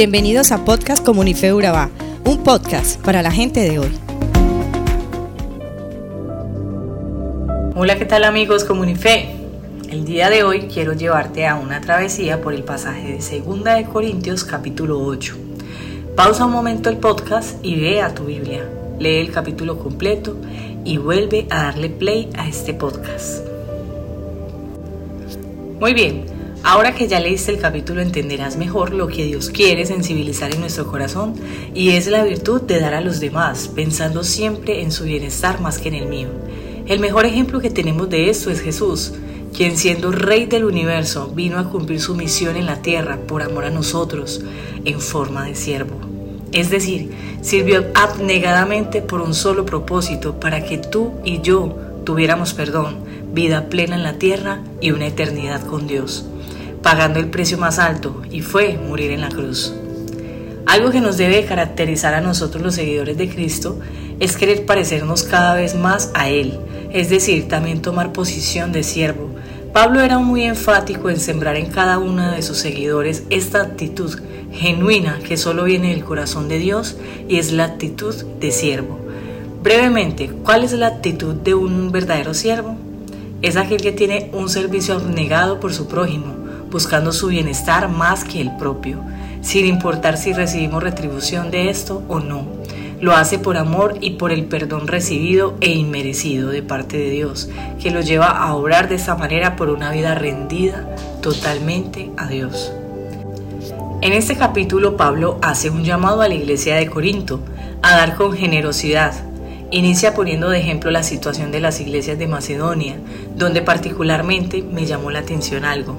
Bienvenidos a Podcast Comunife Urabá, un podcast para la gente de hoy. Hola, ¿qué tal amigos Comunife? El día de hoy quiero llevarte a una travesía por el pasaje de 2 de Corintios capítulo 8. Pausa un momento el podcast y ve a tu Biblia. Lee el capítulo completo y vuelve a darle play a este podcast. Muy bien, Ahora que ya leíste el capítulo entenderás mejor lo que Dios quiere sensibilizar en nuestro corazón y es la virtud de dar a los demás, pensando siempre en su bienestar más que en el mío. El mejor ejemplo que tenemos de esto es Jesús, quien siendo Rey del universo vino a cumplir su misión en la tierra por amor a nosotros en forma de siervo. Es decir, sirvió abnegadamente por un solo propósito, para que tú y yo tuviéramos perdón, vida plena en la tierra y una eternidad con Dios pagando el precio más alto, y fue morir en la cruz. Algo que nos debe caracterizar a nosotros los seguidores de Cristo es querer parecernos cada vez más a Él, es decir, también tomar posición de siervo. Pablo era muy enfático en sembrar en cada uno de sus seguidores esta actitud genuina que solo viene del corazón de Dios y es la actitud de siervo. Brevemente, ¿cuál es la actitud de un verdadero siervo? Es aquel que tiene un servicio abnegado por su prójimo, buscando su bienestar más que el propio, sin importar si recibimos retribución de esto o no. Lo hace por amor y por el perdón recibido e inmerecido de parte de Dios, que lo lleva a obrar de esta manera por una vida rendida totalmente a Dios. En este capítulo Pablo hace un llamado a la iglesia de Corinto a dar con generosidad. Inicia poniendo de ejemplo la situación de las iglesias de Macedonia, donde particularmente me llamó la atención algo.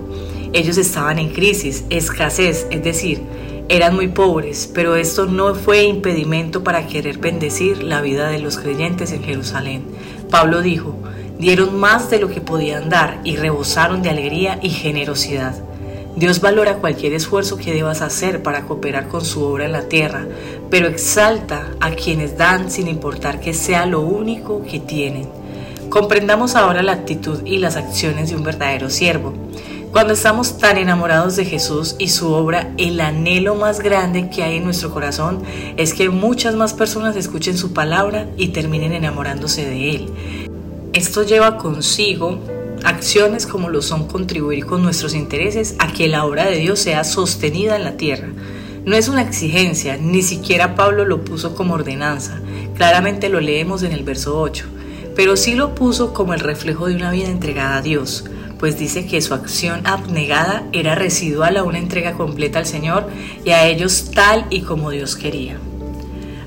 Ellos estaban en crisis, escasez, es decir, eran muy pobres, pero esto no fue impedimento para querer bendecir la vida de los creyentes en Jerusalén. Pablo dijo, dieron más de lo que podían dar y rebosaron de alegría y generosidad. Dios valora cualquier esfuerzo que debas hacer para cooperar con su obra en la tierra, pero exalta a quienes dan sin importar que sea lo único que tienen. Comprendamos ahora la actitud y las acciones de un verdadero siervo. Cuando estamos tan enamorados de Jesús y su obra, el anhelo más grande que hay en nuestro corazón es que muchas más personas escuchen su palabra y terminen enamorándose de Él. Esto lleva consigo acciones como lo son contribuir con nuestros intereses a que la obra de Dios sea sostenida en la tierra. No es una exigencia, ni siquiera Pablo lo puso como ordenanza, claramente lo leemos en el verso 8, pero sí lo puso como el reflejo de una vida entregada a Dios pues dice que su acción abnegada era residual a una entrega completa al Señor y a ellos tal y como Dios quería.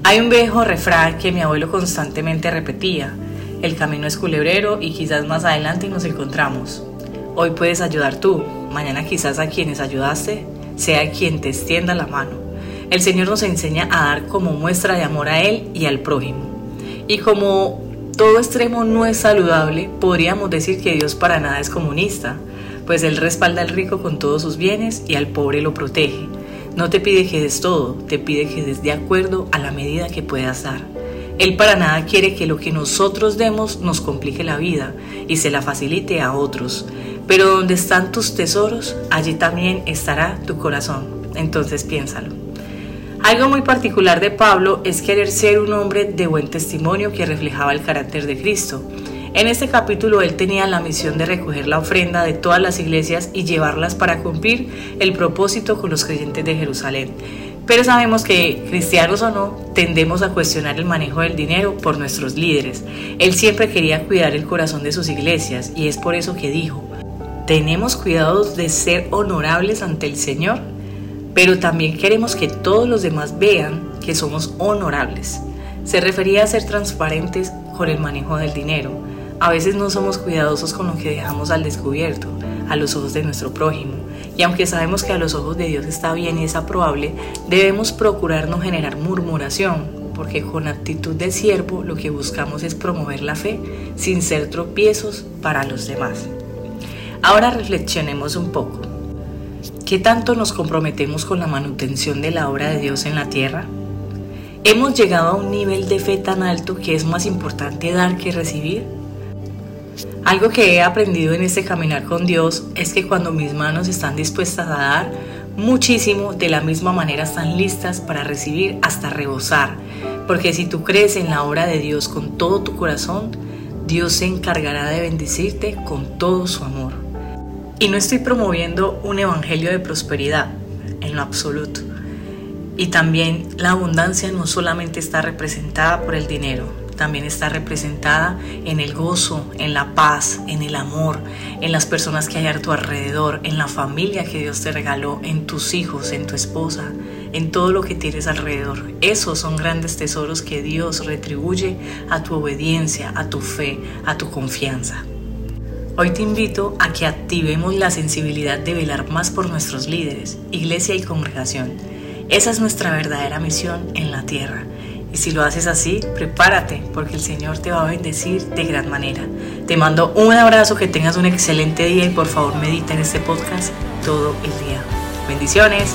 Hay un viejo refrán que mi abuelo constantemente repetía, el camino es culebrero y quizás más adelante nos encontramos. Hoy puedes ayudar tú, mañana quizás a quienes ayudaste sea quien te extienda la mano. El Señor nos enseña a dar como muestra de amor a Él y al prójimo. Y como todo extremo no es saludable, podríamos decir que Dios para nada es comunista, pues Él respalda al rico con todos sus bienes y al pobre lo protege. No te pide que des todo, te pide que des de acuerdo a la medida que puedas dar. Él para nada quiere que lo que nosotros demos nos complique la vida y se la facilite a otros. Pero donde están tus tesoros, allí también estará tu corazón. Entonces piénsalo. Algo muy particular de Pablo es querer ser un hombre de buen testimonio que reflejaba el carácter de Cristo. En este capítulo él tenía la misión de recoger la ofrenda de todas las iglesias y llevarlas para cumplir el propósito con los creyentes de Jerusalén. Pero sabemos que, cristianos o no, tendemos a cuestionar el manejo del dinero por nuestros líderes. Él siempre quería cuidar el corazón de sus iglesias y es por eso que dijo, ¿tenemos cuidado de ser honorables ante el Señor? Pero también queremos que todos los demás vean que somos honorables. Se refería a ser transparentes con el manejo del dinero. A veces no somos cuidadosos con lo que dejamos al descubierto, a los ojos de nuestro prójimo. Y aunque sabemos que a los ojos de Dios está bien y es aprobable, debemos procurar no generar murmuración, porque con actitud de siervo lo que buscamos es promover la fe sin ser tropiezos para los demás. Ahora reflexionemos un poco. ¿Qué tanto nos comprometemos con la manutención de la obra de Dios en la tierra? ¿Hemos llegado a un nivel de fe tan alto que es más importante dar que recibir? Algo que he aprendido en este caminar con Dios es que cuando mis manos están dispuestas a dar, muchísimo, de la misma manera están listas para recibir hasta rebosar. Porque si tú crees en la obra de Dios con todo tu corazón, Dios se encargará de bendecirte con todo su amor. Y no estoy promoviendo un evangelio de prosperidad, en lo absoluto. Y también la abundancia no solamente está representada por el dinero, también está representada en el gozo, en la paz, en el amor, en las personas que hay a tu alrededor, en la familia que Dios te regaló, en tus hijos, en tu esposa, en todo lo que tienes alrededor. Esos son grandes tesoros que Dios retribuye a tu obediencia, a tu fe, a tu confianza. Hoy te invito a que activemos la sensibilidad de velar más por nuestros líderes, iglesia y congregación. Esa es nuestra verdadera misión en la tierra y si lo haces así, prepárate porque el Señor te va a bendecir de gran manera. Te mando un abrazo, que tengas un excelente día y por favor medita en este podcast todo el día. Bendiciones.